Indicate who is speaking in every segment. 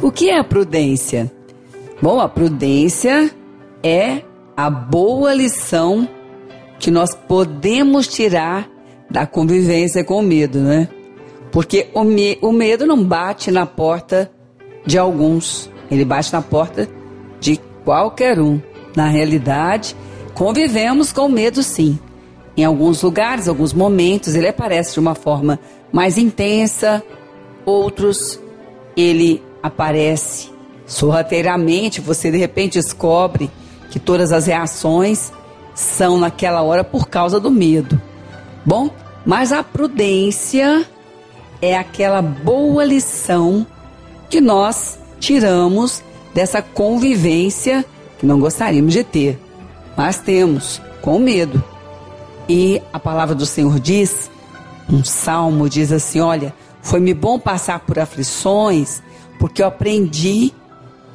Speaker 1: O que é a prudência? Bom, a prudência é a boa lição que nós podemos tirar da convivência com o medo, né? Porque o, me o medo não bate na porta de alguns, ele bate na porta de qualquer um. Na realidade, convivemos com medo sim. Em alguns lugares, alguns momentos, ele aparece de uma forma mais intensa, outros ele aparece sorrateiramente, você de repente descobre que todas as reações são naquela hora por causa do medo. Bom, mas a prudência é aquela boa lição que nós tiramos dessa convivência que não gostaríamos de ter, mas temos com medo. E a palavra do Senhor diz, um salmo diz assim: Olha, foi-me bom passar por aflições, porque eu aprendi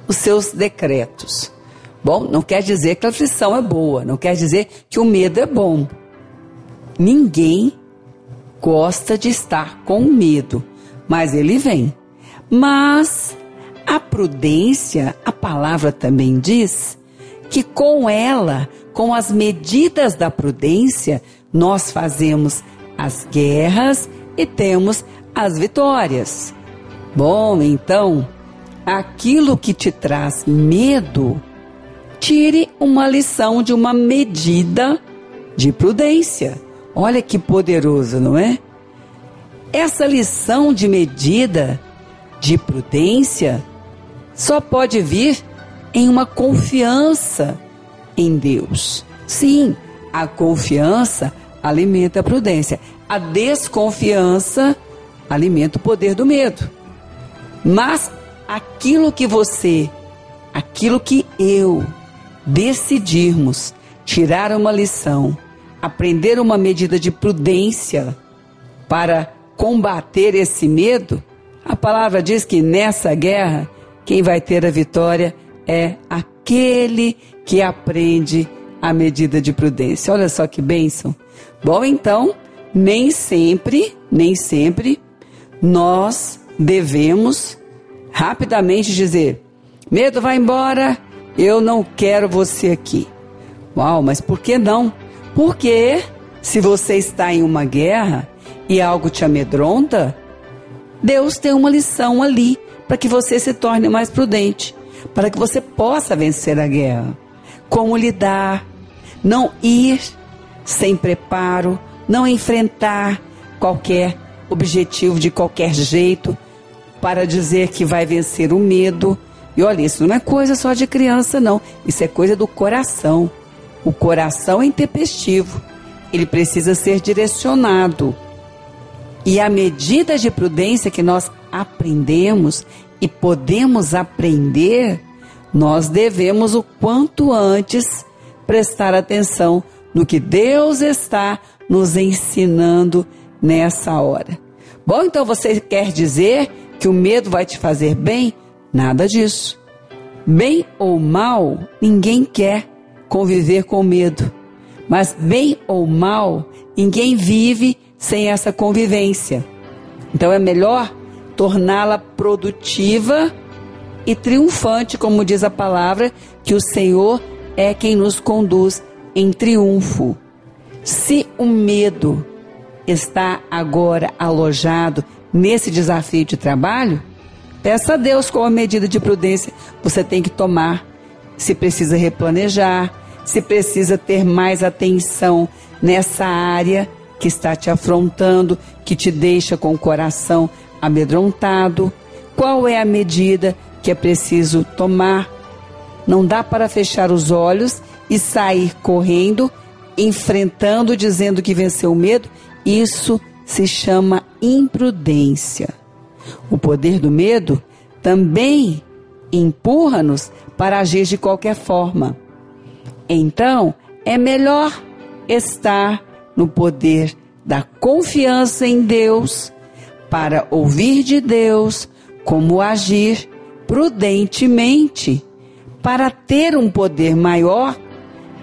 Speaker 1: os seus decretos. Bom, não quer dizer que a aflição é boa, não quer dizer que o medo é bom. Ninguém gosta de estar com medo, mas ele vem. Mas a prudência, a palavra também diz que com ela, com as medidas da prudência, nós fazemos as guerras e temos as vitórias. Bom, então, aquilo que te traz medo, tire uma lição de uma medida de prudência. Olha que poderoso, não é? Essa lição de medida de prudência só pode vir em uma confiança em Deus. Sim, a confiança alimenta a prudência. A desconfiança alimenta o poder do medo. Mas aquilo que você, aquilo que eu decidirmos tirar uma lição, aprender uma medida de prudência para combater esse medo, a palavra diz que nessa guerra quem vai ter a vitória é aquele que aprende a medida de prudência. Olha só que bênção. Bom, então, nem sempre, nem sempre nós devemos rapidamente dizer: medo, vai embora, eu não quero você aqui. Uau, mas por que não? Porque se você está em uma guerra e algo te amedronta, Deus tem uma lição ali para que você se torne mais prudente, para que você possa vencer a guerra. Como lidar, não ir sem preparo, não enfrentar qualquer objetivo de qualquer jeito para dizer que vai vencer o medo. E olha, isso não é coisa só de criança, não. Isso é coisa do coração. O coração é intempestivo. Ele precisa ser direcionado. E a medida de prudência que nós aprendemos e podemos aprender, nós devemos o quanto antes prestar atenção no que Deus está nos ensinando nessa hora. Bom, então você quer dizer que o medo vai te fazer bem? Nada disso. Bem ou mal, ninguém quer conviver com medo. Mas bem ou mal, ninguém vive sem essa convivência. Então é melhor torná-la produtiva e triunfante, como diz a palavra, que o Senhor é quem nos conduz em triunfo. Se o medo está agora alojado nesse desafio de trabalho, peça a Deus qual a medida de prudência você tem que tomar. Se precisa replanejar, se precisa ter mais atenção nessa área que está te afrontando, que te deixa com o coração amedrontado? Qual é a medida que é preciso tomar? Não dá para fechar os olhos e sair correndo, enfrentando, dizendo que venceu o medo. Isso se chama imprudência. O poder do medo também empurra-nos para agir de qualquer forma. Então, é melhor estar no poder da confiança em Deus, para ouvir de Deus como agir prudentemente, para ter um poder maior,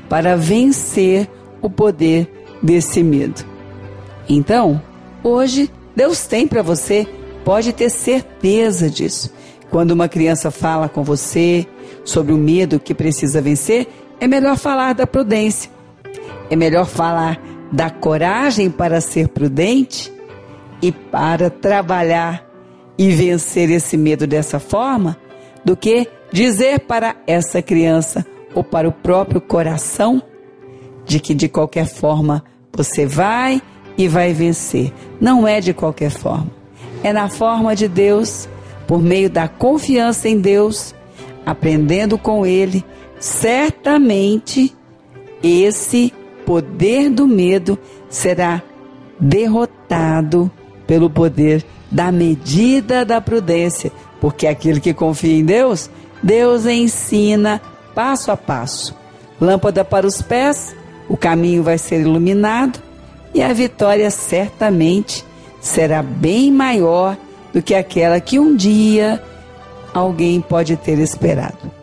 Speaker 1: para vencer o poder desse medo. Então, hoje, Deus tem para você, pode ter certeza disso, Quando uma criança fala com você sobre o medo que precisa vencer, é melhor falar da prudência. É melhor falar da coragem para ser prudente e para trabalhar e vencer esse medo dessa forma do que dizer para essa criança ou para o próprio coração de que de qualquer forma você vai e vai vencer. Não é de qualquer forma. É na forma de Deus por meio da confiança em Deus, aprendendo com Ele, certamente esse poder do medo será derrotado pelo poder da medida da prudência, porque aquele que confia em Deus, Deus ensina passo a passo. Lâmpada para os pés, o caminho vai ser iluminado e a vitória certamente será bem maior do que aquela que um dia alguém pode ter esperado.